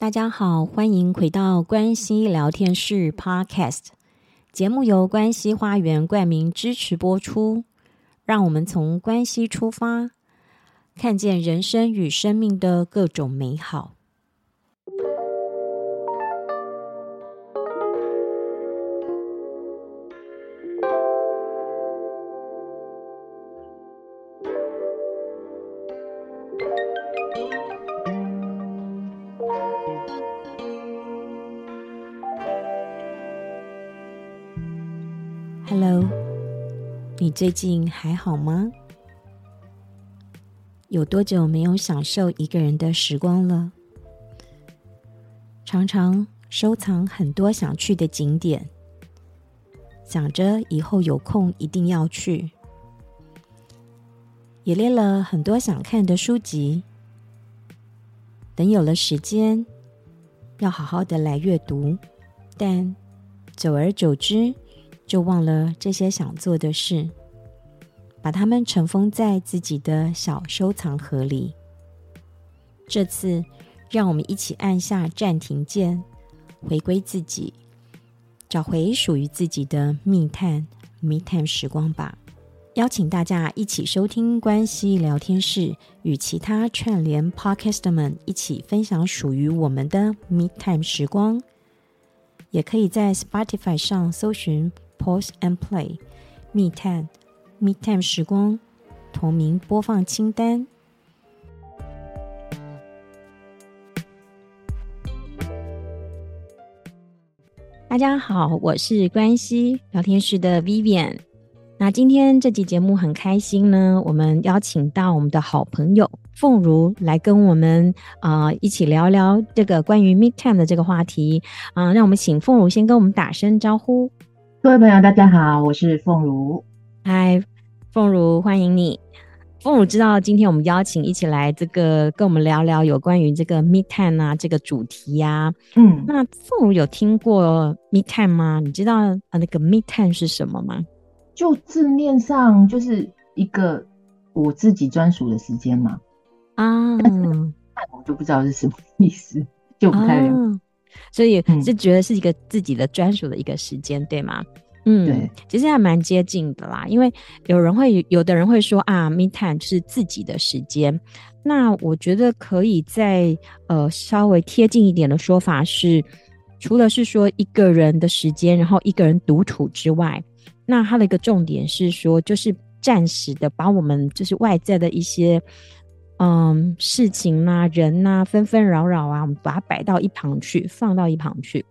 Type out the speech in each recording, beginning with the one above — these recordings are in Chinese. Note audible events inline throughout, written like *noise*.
大家好，欢迎回到关西聊天室 Podcast 节目，由关西花园冠名支持播出。让我们从关西出发，看见人生与生命的各种美好。最近还好吗？有多久没有享受一个人的时光了？常常收藏很多想去的景点，想着以后有空一定要去，也列了很多想看的书籍，等有了时间，要好好的来阅读，但久而久之，就忘了这些想做的事，把它们尘封在自己的小收藏盒里。这次，让我们一起按下暂停键，回归自己，找回属于自己的密探 Me Time 时光吧。邀请大家一起收听关系聊天室，与其他串联 Podcast 们一起分享属于我们的 Me Time 时光。也可以在 Spotify 上搜寻。Pause and play，密探，Me Time 时光，同名播放清单。大家好，我是关系聊天室的 Vivian。那今天这期节目很开心呢，我们邀请到我们的好朋友凤如来跟我们啊、一起聊聊这个关于 Me Time 的这个话题啊、让我们请凤如先跟我们打声招呼。各位朋友，大家好，我是凤如。嗨，凤如，欢迎你。凤如知道今天我们邀请一起来这个跟我们聊聊有关于这个 Me Time 啊这个主题呀、啊。嗯，那凤如有听过 Me Time 吗？你知道啊那个 Me Time 是什么吗？就字面上就是一个我自己专属的时间嘛。啊，但我就不知道是什么意思，就不太了解。啊所以是觉得是一个自己的专属的一个时间，嗯、对吗？嗯，对，其实还蛮接近的啦。因为有人会，有的人会说啊，Me Time 就是自己的时间。那我觉得可以再呃稍微贴近一点的说法是，除了是说一个人的时间，然后一个人独处之外，那它的一个重点是说，就是暂时的把我们就是外在的一些。嗯，事情呐、啊，人呐、啊，纷纷扰扰啊，我们把它摆到一旁去，放到一旁去，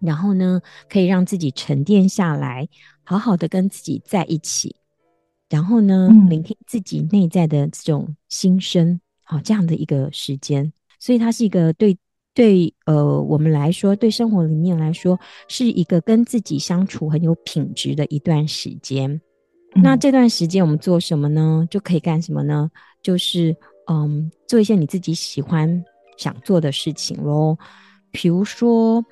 然后呢，可以让自己沉淀下来，好好的跟自己在一起，然后呢，嗯、聆听自己内在的这种心声，好，这样的一个时间，所以它是一个对对呃我们来说，对生活里面来说，是一个跟自己相处很有品质的一段时间。嗯、那这段时间我们做什么呢？就可以干什么呢？就是嗯，做一些你自己喜欢想做的事情喽。比如说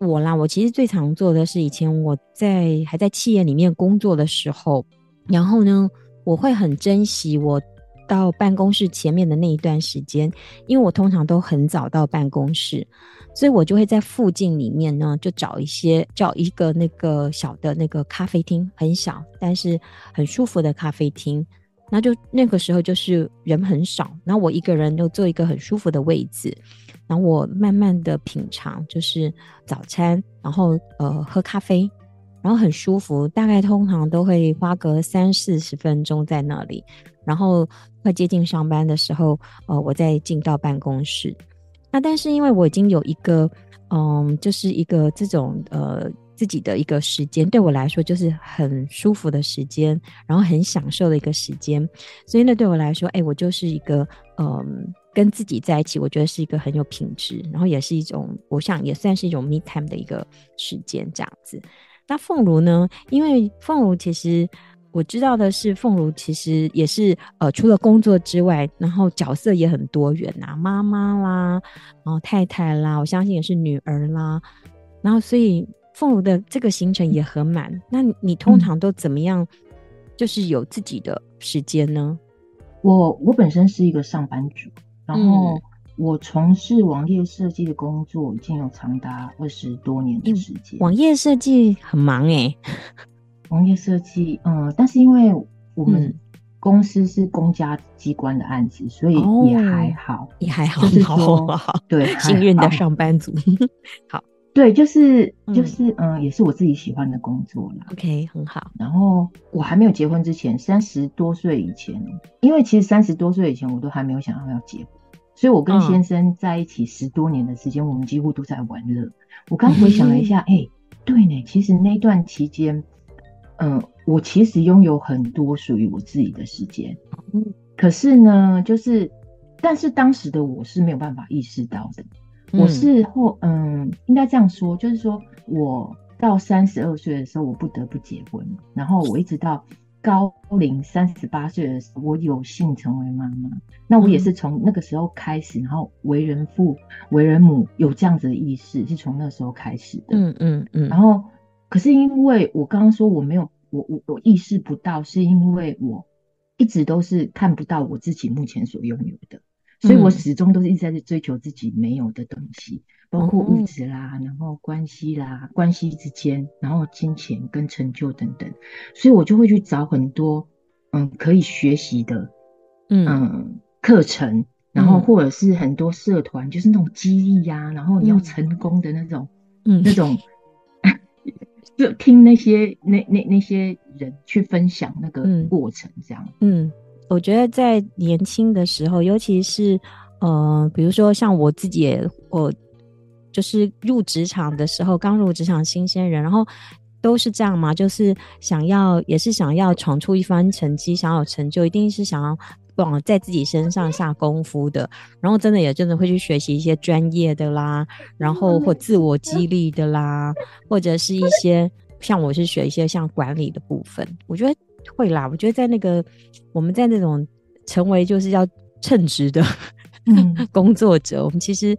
我啦，我其实最常做的是以前我在还在企业里面工作的时候，然后呢，我会很珍惜我到办公室前面的那一段时间，因为我通常都很早到办公室，所以我就会在附近里面呢，就找一些找一个那个小的那个咖啡厅，很小但是很舒服的咖啡厅。那就那个时候就是人很少，然后我一个人就坐一个很舒服的位置，然后我慢慢的品尝，就是早餐，然后呃喝咖啡，然后很舒服，大概通常都会花个三四十分钟在那里，然后快接近上班的时候，呃我再进到办公室。那但是因为我已经有一个嗯，就是一个这种呃。自己的一个时间对我来说就是很舒服的时间，然后很享受的一个时间，所以那对我来说，哎，我就是一个嗯，跟自己在一起，我觉得是一个很有品质，然后也是一种，我想也算是一种 me time 的一个时间这样子。那凤如呢？因为凤如其实我知道的是，凤如其实也是呃，除了工作之外，然后角色也很多元呐，妈妈啦，然后太太啦，我相信也是女儿啦，然后所以。凤如的这个行程也很满，那你通常都怎么样？就是有自己的时间呢？我我本身是一个上班族，然后我从事网页设计的工作已经有长达二十多年的时间。网页设计很忙哎、欸，网页设计，嗯，但是因为我们公司是公家机关的案子，嗯、所以也还好，也还好，就是说，对，幸运的上班族，*laughs* 好。对，就是就是嗯，嗯，也是我自己喜欢的工作啦。OK，很好。然后我还没有结婚之前，三十多岁以前，因为其实三十多岁以前我都还没有想要要结婚，所以我跟先生在一起十多年的时间，嗯、我们几乎都在玩乐。我刚回想了一下，哎、对呢，其实那段期间，嗯，我其实拥有很多属于我自己的时间。嗯，可是呢，就是，但是当时的我是没有办法意识到的。我是后嗯，应该这样说，就是说我到三十二岁的时候，我不得不结婚，然后我一直到高龄三十八岁的时候，我有幸成为妈妈。那我也是从那个时候开始，然后为人父、为人母有这样子的意识，是从那时候开始的。嗯嗯嗯。然后，可是因为我刚刚说我没有，我我我意识不到，是因为我一直都是看不到我自己目前所拥有的。所以我始终都是一直在追求自己没有的东西，包括物质啦，然后关系啦，关系之间，然后金钱跟成就等等。所以我就会去找很多嗯可以学习的嗯。课程，然后或者是很多社团，就是那种激励呀，然后你要成功的那种嗯。那种，*laughs* 就听那些那那那些人去分享那个过程，这样。嗯。我觉得在年轻的时候，尤其是呃，比如说像我自己，我就是入职场的时候，刚入职场新鲜人，然后都是这样嘛，就是想要也是想要闯出一番成绩，想要有成就，一定是想要往在自己身上下功夫的。然后真的也真的会去学习一些专业的啦，然后或自我激励的啦，或者是一些像我是学一些像管理的部分，我觉得。会啦，我觉得在那个我们在那种成为就是要称职的、嗯、*laughs* 工作者，我们其实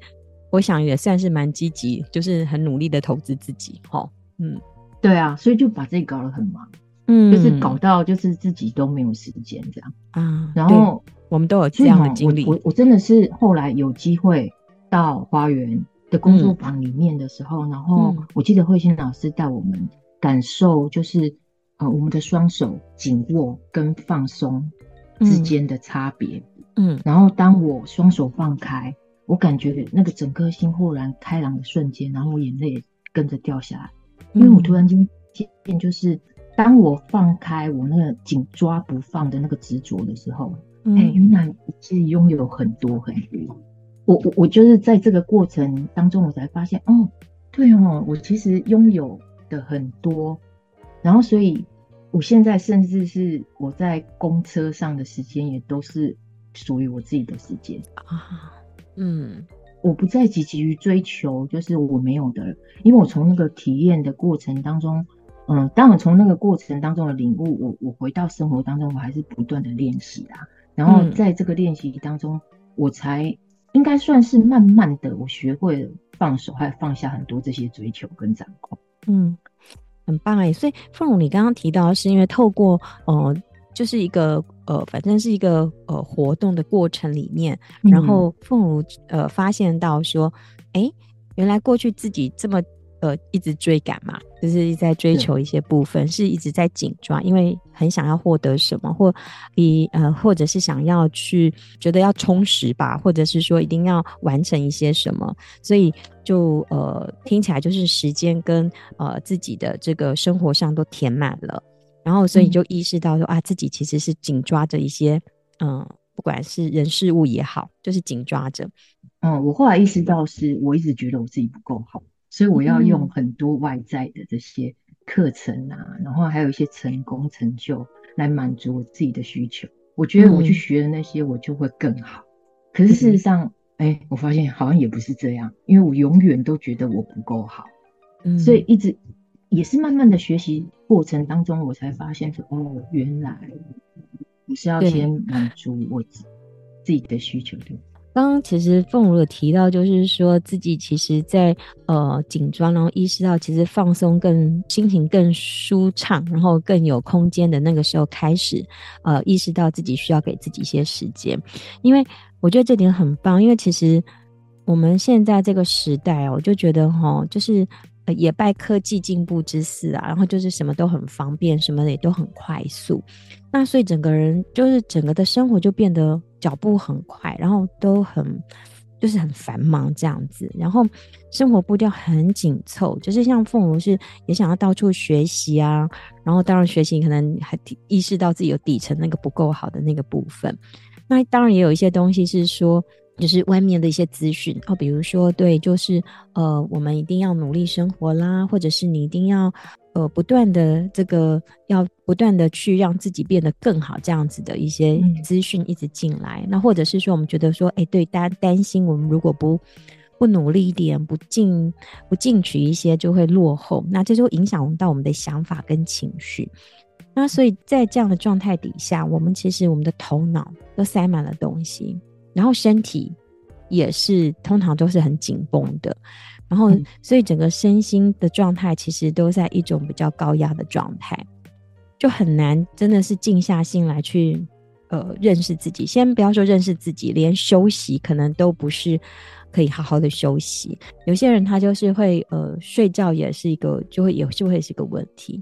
我想也算是蛮积极，就是很努力的投资自己。哈，嗯，对啊，所以就把自己搞得很忙，嗯，就是搞到就是自己都没有时间这样啊。然后我们都有这样的经历。我我真的是后来有机会到花园的工作坊里面的时候，嗯、然后我记得慧心老师带我们感受就是。呃，我们的双手紧握跟放松之间的差别，嗯，然后当我双手放开，我感觉那个整颗心豁然开朗的瞬间，然后我眼泪跟着掉下来，因为我突然间发现，就是当我放开我那个紧抓不放的那个执着的时候，哎、欸，原来我自己拥有很多很多，我我我就是在这个过程当中，我才发现，哦，对哦，我其实拥有的很多，然后所以。我现在甚至是我在公车上的时间也都是属于我自己的时间啊，嗯，我不再积极于追求就是我没有的，因为我从那个体验的过程当中，嗯，当我从那个过程当中的领悟，我我回到生活当中，我还是不断的练习啊，然后在这个练习当中，嗯，我才应该算是慢慢的，我学会了放手，还放下很多这些追求跟掌控，嗯。很棒哎，所以凤如，你刚刚提到是因为透过呃，就是一个呃，反正是一个呃活动的过程里面，然后凤如呃发现到说，哎、欸，原来过去自己这么。呃，一直追赶嘛，就是一在追求一些部分，是，一直在紧抓，因为很想要获得什么，或比呃，或者是想要去觉得要充实吧，或者是说一定要完成一些什么，所以就呃听起来就是时间跟呃自己的这个生活上都填满了，然后所以就意识到说、嗯、啊，自己其实是紧抓着一些嗯、呃，不管是人事物也好，就是紧抓着。嗯，我后来意识到是我一直觉得我自己不够好。所以我要用很多外在的这些课程啊，嗯、然后还有一些成功成就来满足我自己的需求。我觉得我去学的那些，我就会更好。嗯、可是事实上，哎、欸，我发现好像也不是这样，因为我永远都觉得我不够好。嗯，所以一直也是慢慢的学习过程当中，我才发现说，哦，原来我是要先满足我自己的需求的。刚刚其实凤如有提到，就是说自己其实在，呃紧张，然后意识到其实放松更心情更舒畅，然后更有空间的那个时候开始，呃意识到自己需要给自己一些时间，因为我觉得这点很棒，因为其实我们现在这个时代啊，我就觉得哈，就是也拜科技进步之赐啊，然后就是什么都很方便，什么的也都很快速，那所以整个人就是整个的生活就变得脚步很快，然后都很。就是很繁忙这样子，然后生活步调很紧凑，就是像凤如是也想要到处学习啊，然后当然学习可能还意识到自己有底层那个不够好的那个部分，那当然也有一些东西是说，就是外面的一些资讯哦，比如说对，就是呃，我们一定要努力生活啦，或者是你一定要。呃，不断的这个要不断的去让自己变得更好，这样子的一些资讯一直进来，嗯、那或者是说我们觉得说，哎，对，大家担心我们如果不不努力一点，不进不进取一些，就会落后，那这就会影响到我们的想法跟情绪。那所以在这样的状态底下，我们其实我们的头脑都塞满了东西，然后身体也是通常都是很紧绷的。然后，所以整个身心的状态其实都在一种比较高压的状态，就很难真的是静下心来去呃认识自己。先不要说认识自己，连休息可能都不是可以好好的休息。有些人他就是会呃睡觉也是一个，就会也就会是一个问题。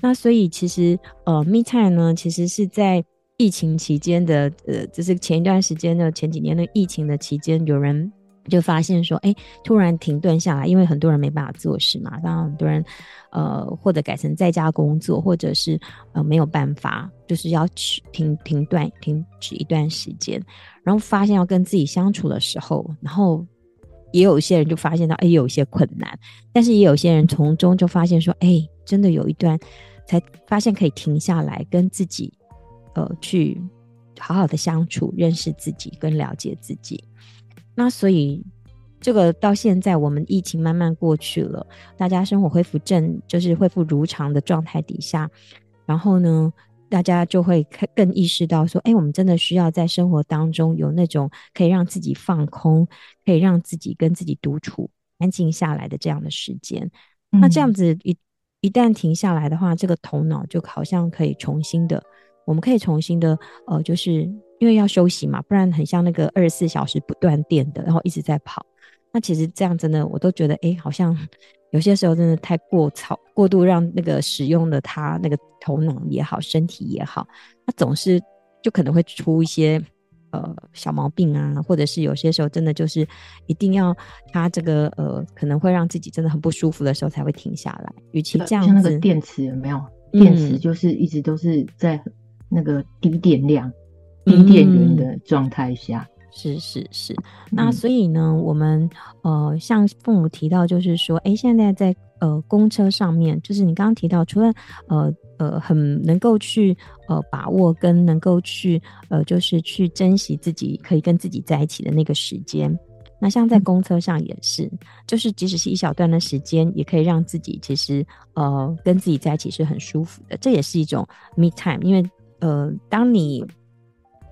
那所以其实呃，me time 呢，其实是在疫情期间的呃，就是前一段时间的前几年的疫情的期间，有人。就发现说，哎，突然停顿下来，因为很多人没办法做事嘛，让很多人，呃，或者改成在家工作，或者是呃没有办法，就是要去停停断停止一段时间，然后发现要跟自己相处的时候，然后也有一些人就发现到，哎，有一些困难，但是也有些人从中就发现说，哎，真的有一段才发现可以停下来跟自己，呃，去好好的相处，认识自己，跟了解自己。那所以，这个到现在我们疫情慢慢过去了，大家生活恢复正，就是恢复如常的状态底下，然后呢，大家就会更意识到说，哎，我们真的需要在生活当中有那种可以让自己放空，可以让自己跟自己独处、安静下来的这样的时间。嗯、那这样子一一旦停下来的话，这个头脑就好像可以重新的，我们可以重新的，呃，就是。因为要休息嘛，不然很像那个二十四小时不断电的，然后一直在跑。那其实这样真的，我都觉得，哎，好像有些时候真的太过操，过度让那个使用的他那个头脑也好，身体也好，他总是就可能会出一些呃小毛病啊，或者是有些时候真的就是一定要他这个呃可能会让自己真的很不舒服的时候才会停下来。与其这样子，像那个电池有没有？电池就是一直都是在那个低电量。低电源的状态下，嗯，是是是。那所以呢，我们呃，像父母提到，就是说，哎，现在在呃公车上面，就是你刚刚提到，除了呃呃很能够去呃把握跟能够去呃就是去珍惜自己可以跟自己在一起的那个时间，那像在公车上也是，嗯、就是即使是一小段的时间，也可以让自己其实呃跟自己在一起是很舒服的，这也是一种 me time，因为呃当你。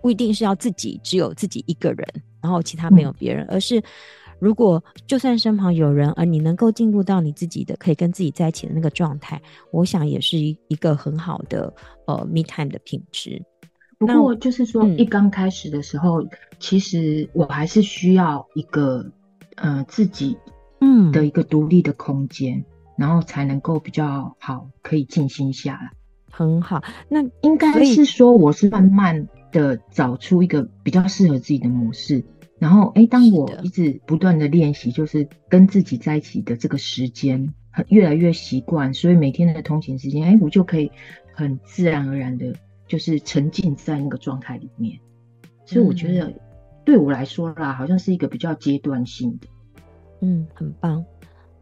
不一定是要自己只有自己一个人，然后其他没有别人，嗯、而是如果就算身旁有人，而你能够进入到你自己的可以跟自己在一起的那个状态，我想也是一一个很好的呃 me time 的品质。不过就是说，一刚开始的时候，嗯、其实我还是需要一个呃自己嗯的一个独立的空间，嗯、然后才能够比较好可以静心下来。很好，那应该是说我是慢慢。的找出一个比较适合自己的模式，然后哎，当我一直不断的练习，就是跟自己在一起的这个时间，越来越习惯，所以每天的通勤时间，哎，我就可以很自然而然的，就是沉浸在那个状态里面。所以我觉得对我来说啦，好像是一个比较阶段性的，嗯，很棒。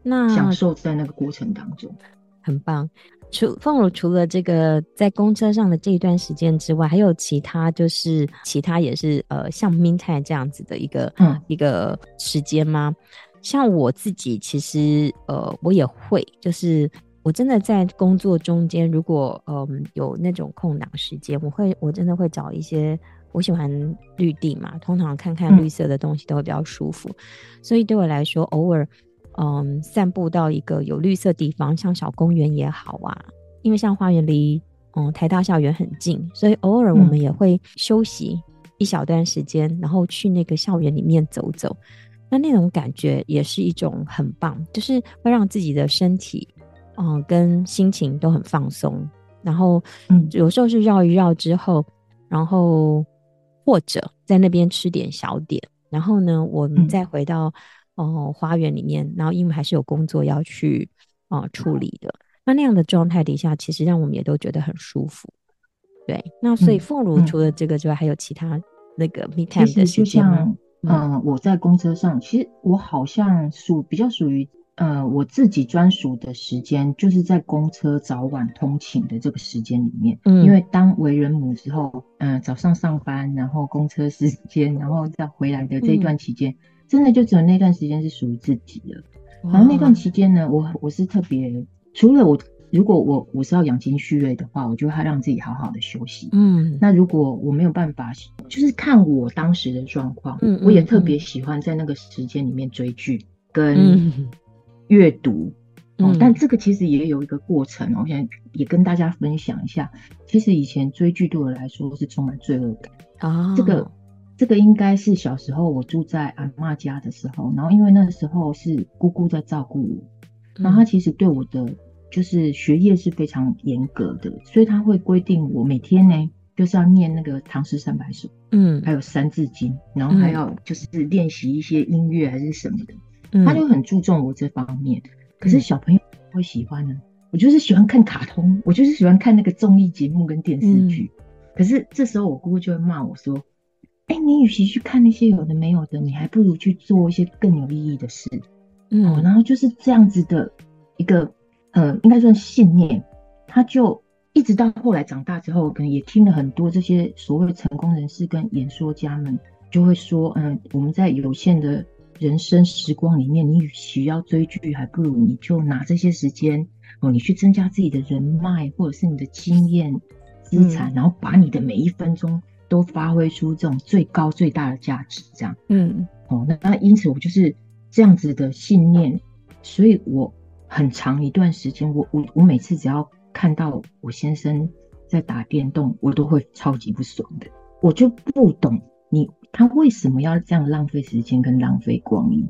那享受在那个过程当中，很棒。除凤如除了这个在公车上的这一段时间之外，还有其他就是其他也是呃像 time 这样子的一个、嗯、一个时间吗？像我自己其实呃我也会，就是我真的在工作中间，如果嗯、呃、有那种空档时间，我会我真的会找一些我喜欢绿地嘛，通常看看绿色的东西都会比较舒服，嗯、所以对我来说偶尔。嗯，散步到一个有绿色地方，像小公园也好啊。因为像花园离嗯台大校园很近，所以偶尔我们也会休息，一小段时间，然后去那个校园里面走走，那那种感觉也是一种很棒，就是会让自己的身体，嗯、呃，跟心情都很放松。然后，嗯，有时候是绕一绕之后，然后或者在那边吃点小点，然后呢，我们再回到哦、呃、花园里面，然后因为还是有工作要去啊、呃、处理的。那那样的状态底下，其实让我们也都觉得很舒服。对，那所以凤如除了这个之外，还有其他那个 me time 的时间吗？嗯、呃，我在公车上，其实我好像属比较属于呃我自己专属的时间，就是在公车早晚通勤的这个时间里面。嗯，因为当为人母之后，嗯、呃，早上上班，然后公车时间，然后再回来的这一段期间，嗯、真的就只有那段时间是属于自己的。哇然后那段期间呢，我我是特别。除了我，如果我我是要养精蓄锐的话，我就会让自己好好的休息。嗯，那如果我没有办法，就是看我当时的状况。嗯，我也特别喜欢在那个时间里面追剧跟阅读。嗯、哦，但这个其实也有一个过程。我想也跟大家分享一下，其实以前追剧对我来说是充满罪恶感啊。这个这个应该是小时候我住在阿嬷家的时候，然后因为那个时候是姑姑在照顾我，那她其实对我的。就是学业是非常严格的，所以她会规定我每天呢，就是要念那个唐诗三百首，嗯，还有三字经，然后还要就是练习一些音乐还是什么的，嗯，他就很注重我这方面。可是小朋友会喜欢呢，我就是喜欢看卡通，我就是喜欢看那个综艺节目跟电视剧。嗯，可是这时候我姑姑就会骂我说：“哎，你与其去看那些有的没有的，你还不如去做一些更有意义的事。”嗯，然后就是这样子的一个。呃，应该算信念，他就一直到后来长大之后，可能也听了很多这些所谓成功人士跟演说家们，就会说，嗯、呃，我们在有限的人生时光里面，你与其要追剧，还不如你就拿这些时间，哦，你去增加自己的人脉，或者是你的经验资产，嗯、然后把你的每一分钟都发挥出这种最高最大的价值，这样，嗯，哦，那那因此我就是这样子的信念，所以我。很长一段时间，我我我每次只要看到我先生在打电动，我都会超级不爽的。我就不懂你他为什么要这样浪费时间跟浪费光阴？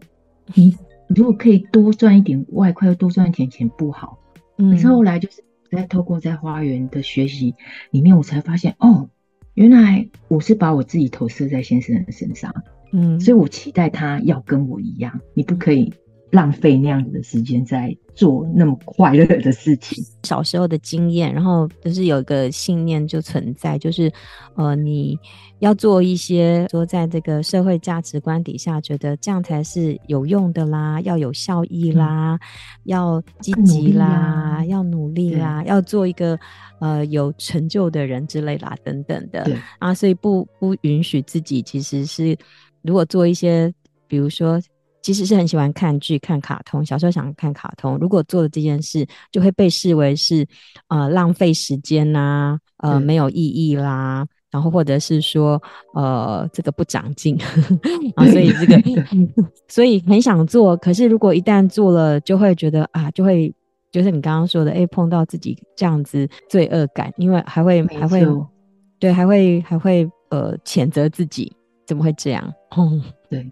你如果可以多赚一点外快，又多赚一点钱不好？嗯。可是后来就是在透过在花园的学习里面，我才发现哦，原来我是把我自己投射在先生的身上，嗯，所以我期待他要跟我一样，你不可以。浪费那样子的时间在做那么快乐的事情。小时候的经验，然后就是有一个信念就存在，就是呃，你要做一些说在这个社会价值观底下，觉得这样才是有用的啦，要有效益啦，嗯、要积极啦，啊、要努力啦，要做一个呃有成就的人之类啦，等等的。啊，所以不不允许自己其实是如果做一些，比如说。其实是很喜欢看剧、看卡通。小时候想看卡通，如果做了这件事，就会被视为是呃浪费时间呐、啊，呃对没有意义啦，然后或者是说呃这个不长进 *laughs* 啊，所以这个 *laughs* 所以很想做，可是如果一旦做了，就会觉得啊，就会就是你刚刚说的，哎，碰到自己这样子罪恶感，因为还会错还会对，还会还会呃谴责自己怎么会这样？嗯，*laughs* 对。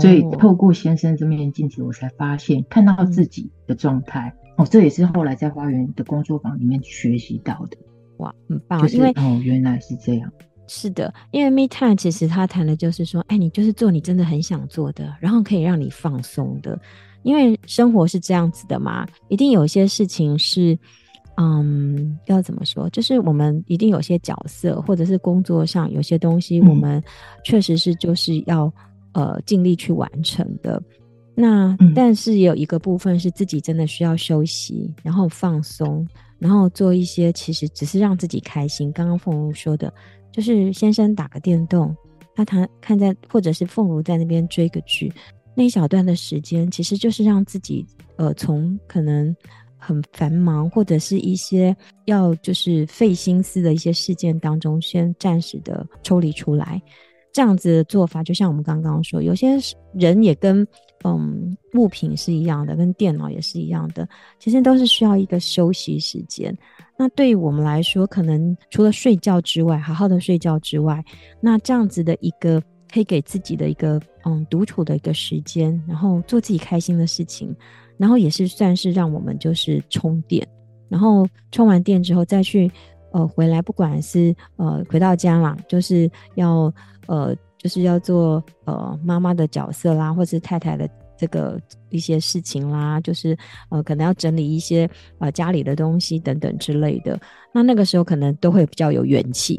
所以透过先生这面镜子，我才发现看到自己的状态、嗯、哦，这也是后来在花园的工作坊里面学习到的。哇，很棒！就是因为哦，原来是这样。是的，因为 Me Time 其实他谈的就是说，哎，你就是做你真的很想做的，然后可以让你放松的。因为生活是这样子的嘛，一定有一些事情是，嗯，要怎么说？就是我们一定有些角色，或者是工作上有些东西，我们确实是就是要。呃，尽力去完成的。那但是也有一个部分是自己真的需要休息，然后放松，然后做一些其实只是让自己开心。刚刚凤如说的，就是先生打个电动，他谈看在，或者是凤如在那边追个剧，那一小段的时间，其实就是让自己呃从可能很繁忙或者是一些要就是费心思的一些事件当中，先暂时的抽离出来。这样子的做法，就像我们刚刚说，有些人也跟嗯物品是一样的，跟电脑也是一样的，其实都是需要一个休息时间。那对于我们来说，可能除了睡觉之外，好好的睡觉之外，那这样子的一个可以给自己的一个嗯独处的一个时间，然后做自己开心的事情，然后也是算是让我们就是充电，然后充完电之后再去呃回来，不管是呃回到家啦，就是要呃就是要做呃妈妈的角色啦，或者是太太的。这个一些事情啦，就是呃，可能要整理一些呃家里的东西等等之类的。那那个时候可能都会比较有元气。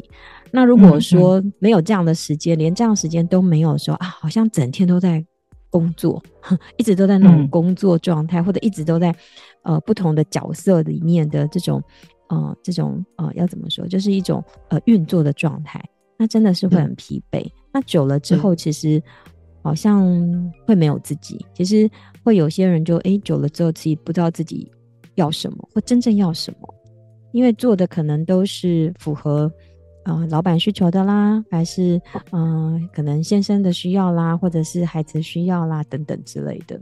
那如果说没有这样的时间，嗯、连这样的时间都没有的时候啊，好像整天都在工作，*laughs* 一直都在那种工作状态，嗯、或者一直都在呃不同的角色里面的这种呃这种呃要怎么说，就是一种呃运作的状态。那真的是会很疲惫。嗯、那久了之后，其实。好像会没有自己，其实会有些人就哎、欸、久了之后，自己不知道自己要什么或真正要什么，因为做的可能都是符合啊、呃、老板需求的啦，还是嗯、呃、可能先生的需要啦，或者是孩子需要啦等等之类的。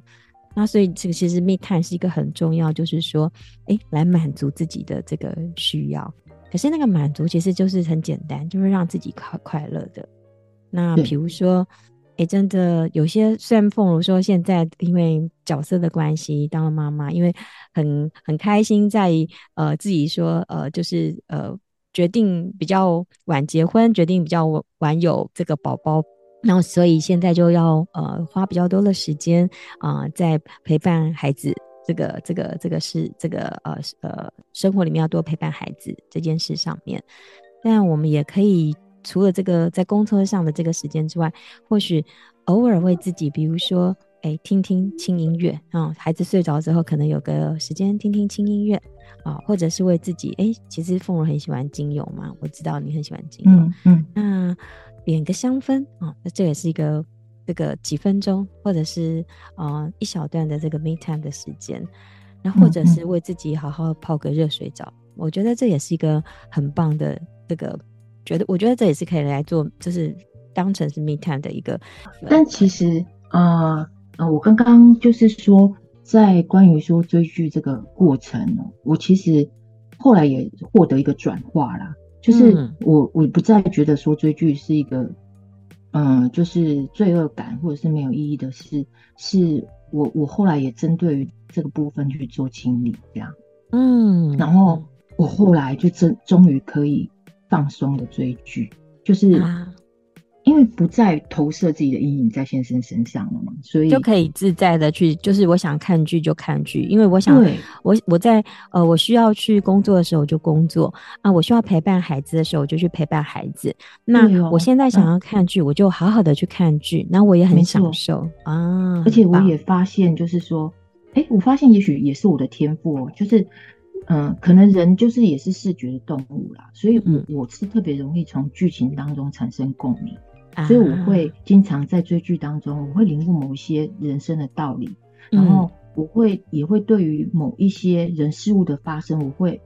那所以这个其实 me time 是一个很重要，就是说哎、欸、来满足自己的这个需要。可是那个满足其实就是很简单，就是让自己快快乐的。那比如说。哎、欸，真的有些，虽然凤如说现在因为角色的关系当了妈妈，因为很很开心在呃自己说呃就是呃决定比较晚结婚，决定比较晚有这个宝宝，然后所以现在就要呃花比较多的时间啊、呃、在陪伴孩子这个这个这个是这个呃呃生活里面要多陪伴孩子这件事上面，但我们也可以。除了这个在公车上的这个时间之外，或许偶尔为自己，比如说，哎，听听轻音乐啊、嗯，孩子睡着之后，可能有个时间听听轻音乐啊，或者是为自己，哎，其实凤如很喜欢精油嘛，我知道你很喜欢精油，嗯，嗯那点个香氛啊，那这也是一个这个几分钟，或者是啊一小段的这个 me time 的时间，那或者是为自己好好泡个热水澡，嗯嗯我觉得这也是一个很棒的这个。觉得我觉得这也是可以来做，就是当成是 me time 的一个。但其实啊，呃，呃，我刚刚就是说，在关于说追剧这个过程，我其实后来也获得一个转化啦，就是我我不再觉得说追剧是一个，嗯，呃，就是罪恶感或者是没有意义的事，是我我后来也针对于这个部分去做清理，这样，嗯，然后我后来就真终于可以。放松的追剧，就是因为不再投射自己的阴影在先生身上了嘛，所以就可以自在的去，就是我想看剧就看剧，因为我想我我在呃我需要去工作的时候就工作啊，我需要陪伴孩子的时候我就去陪伴孩子。那我现在想要看剧，我就好好的去看剧，那、嗯、我也很享受啊。而且我也发现，就是说，哎、欸，我发现也许也是我的天赋，就是。嗯，可能人就是也是视觉的动物啦，所以我我是特别容易从剧情当中产生共鸣，嗯、所以我会经常在追剧当中，我会领悟某一些人生的道理，嗯、然后我会也会对于某一些人事物的发生，我会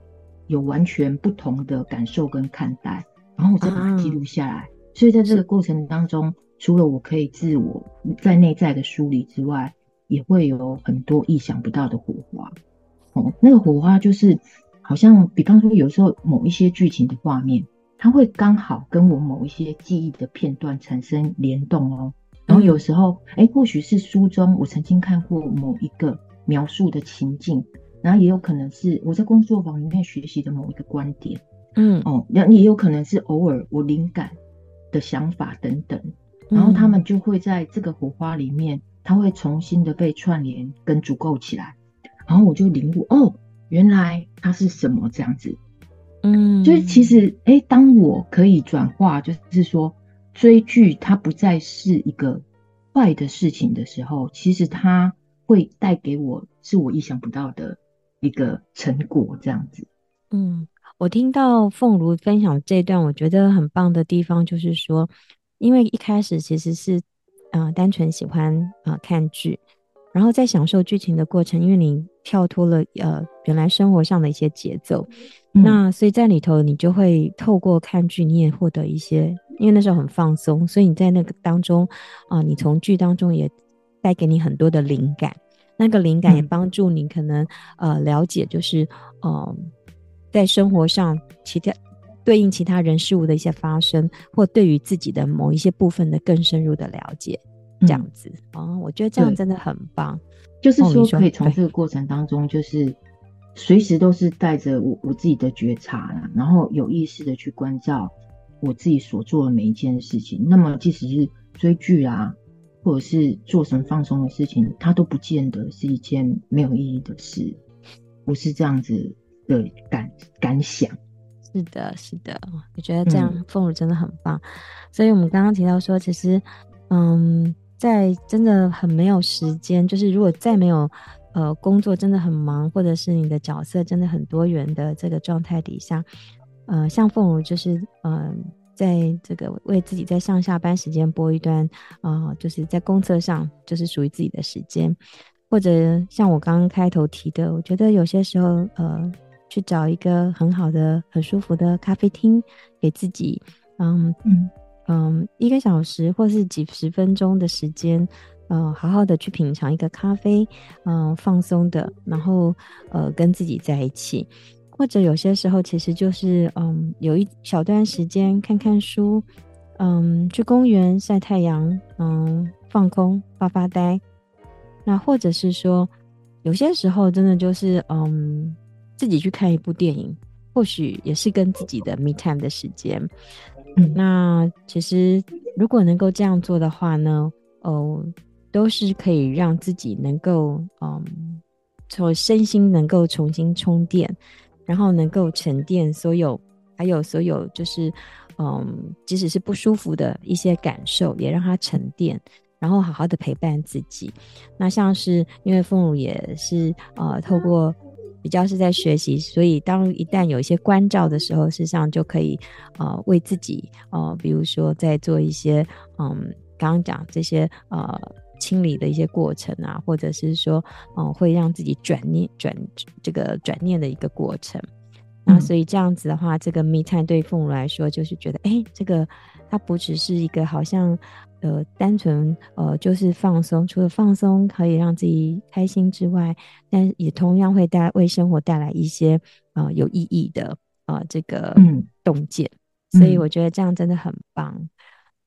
有完全不同的感受跟看待，然后我再把它记录下来。嗯、所以在这个过程当中，除了我可以自我在内在的梳理之外，也会有很多意想不到的火花。哦，那个火花就是，好像比方说，有时候某一些剧情的画面，它会刚好跟我某一些记忆的片段产生联动哦。然后有时候，哎、欸，或许是书中我曾经看过某一个描述的情境，然后也有可能是我在工作坊里面学习的某一个观点，嗯，哦，那也有可能是偶尔我灵感的想法等等，然后他们就会在这个火花里面，它会重新的被串联跟组构起来。然后我就领悟哦，原来它是什么这样子，嗯，就是其实哎，当我可以转化，就是说追剧它不再是一个坏的事情的时候，其实它会带给我是我意想不到的一个成果这样子。嗯，我听到凤如分享这段，我觉得很棒的地方就是说，因为一开始其实是啊、呃，单纯喜欢啊、呃、看剧。然后在享受剧情的过程，因为你跳脱了呃原来生活上的一些节奏，嗯、那所以在里头你就会透过看剧，你也获得一些，因为那时候很放松，所以你在那个当中啊、呃，你从剧当中也带给你很多的灵感，那个灵感也帮助你可能、嗯、呃了解，就是嗯、呃，在生活上其他对应其他人事物的一些发生，或对于自己的某一些部分的更深入的了解，这样子啊、嗯哦，我觉得这样真的很棒。就是说，可以从这个过程当中，就是随时都是带着我我自己的觉察啦，然后有意识的去关照我自己所做的每一件事情。那么，即使是追剧啊，或者是做什么放松的事情，它都不见得是一件没有意义的事。我是这样子的感感想。是的，是的，我觉得这样凤如真的很棒。嗯、所以我们刚刚提到说，其实，嗯。在真的很没有时间，就是如果再没有，呃，工作真的很忙，或者是你的角色真的很多元的这个状态底下，呃，像凤如就是，嗯、呃，在这个为自己在上下班时间播一段，呃，就是在公厕上就是属于自己的时间，或者像我刚刚开头提的，我觉得有些时候，呃，去找一个很好的、很舒服的咖啡厅给自己，嗯嗯。嗯，一个小时或是几十分钟的时间，呃，好好的去品尝一个咖啡，嗯、放松的，然后呃，跟自己在一起，或者有些时候其实就是嗯，有一小段时间看看书，嗯，去公园晒太阳，嗯，放空发发呆，那或者是说，有些时候真的就是嗯，自己去看一部电影，或许也是跟自己的 me time 的时间。那其实如果能够这样做的话呢，哦，都是可以让自己能够，嗯，从身心能够重新充电，然后能够沉淀所有，还有所有就是，嗯，即使是不舒服的一些感受，也让它沉淀，然后好好的陪伴自己。那像是因为凤如也是，呃，透过。比较是在学习，所以当一旦有一些关照的时候，事实上就可以呃为自己呃，比如说在做一些嗯刚刚讲这些呃清理的一些过程啊，或者是说嗯、呃、会让自己转念转这个转念的一个过程。那所以这样子的话，这个 me time 对父母来说就是觉得哎、欸，这个它不只是一个好像。呃，单纯呃，就是放松。除了放松可以让自己开心之外，但也同样会带为生活带来一些呃有意义的呃这个洞见。嗯、所以我觉得这样真的很棒。嗯、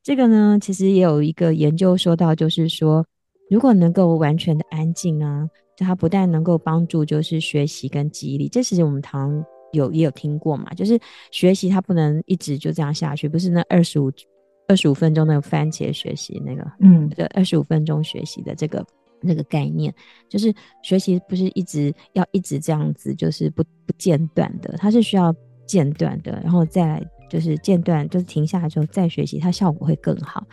这个呢，其实也有一个研究说到，就是说，如果能够完全的安静啊，它不但能够帮助就是学习跟记忆力。这其实我们常有也有听过嘛，就是学习它不能一直就这样下去，不是那二十五。二十五分钟那个番茄学习那个，嗯，这二十五分钟学习的这个那个概念，就是学习不是一直要一直这样子，就是不不间断的，它是需要间断的，然后再来就是间断，就是停下来之后再学习，它效果会更好。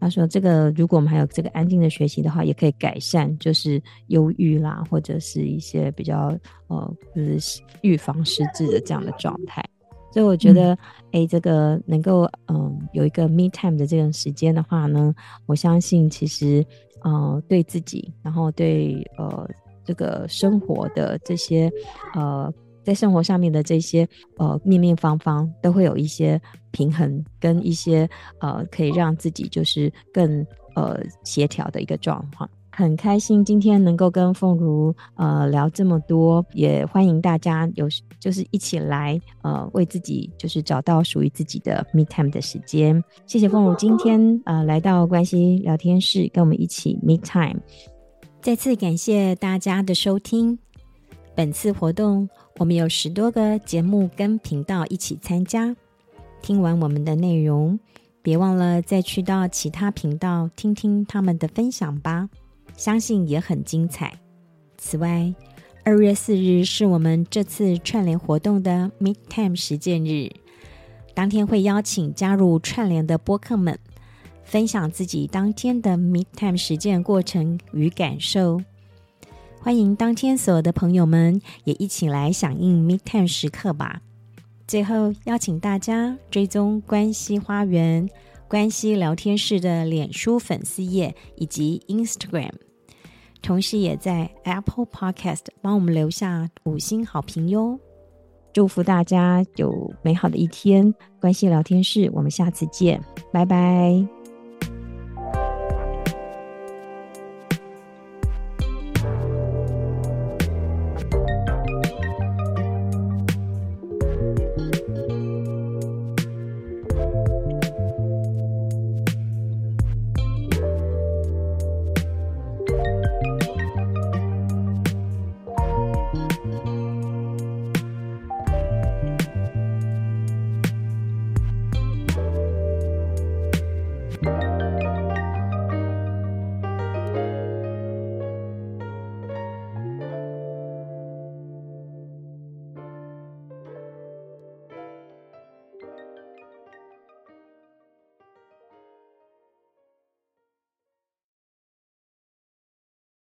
他说，这个如果我们还有这个安静的学习的话，也可以改善就是忧郁啦，或者是一些比较呃就是预防失智的这样的状态。所以我觉得，哎、嗯，这个能够嗯有一个 me time 的这个时间的话呢，我相信其实呃对自己，然后对呃这个生活的这些呃在生活上面的这些呃面面方方都会有一些平衡跟一些呃可以让自己就是更呃协调的一个状况。很开心今天能够跟凤如呃聊这么多，也欢迎大家有就是一起来呃为自己就是找到属于自己的 me time 的时间。谢谢凤如今天呃来到关系聊天室跟我们一起 me time。再次感谢大家的收听。本次活动我们有十多个节目跟频道一起参加。听完我们的内容，别忘了再去到其他频道听听他们的分享吧。相信也很精彩。此外，二月四日是我们这次串联活动的 me time 实践日，当天会邀请加入串联的播客们，分享自己当天的 me time 实践过程与感受。欢迎当天所有的朋友们也一起来响应 me time 时刻吧。最后，邀请大家追踪关西花园。关系聊天室的脸书粉丝页以及 Instagram，同时也在 Apple Podcast 帮我们留下五星好评哟！祝福大家有美好的一天。关系聊天室，我们下次见，拜拜。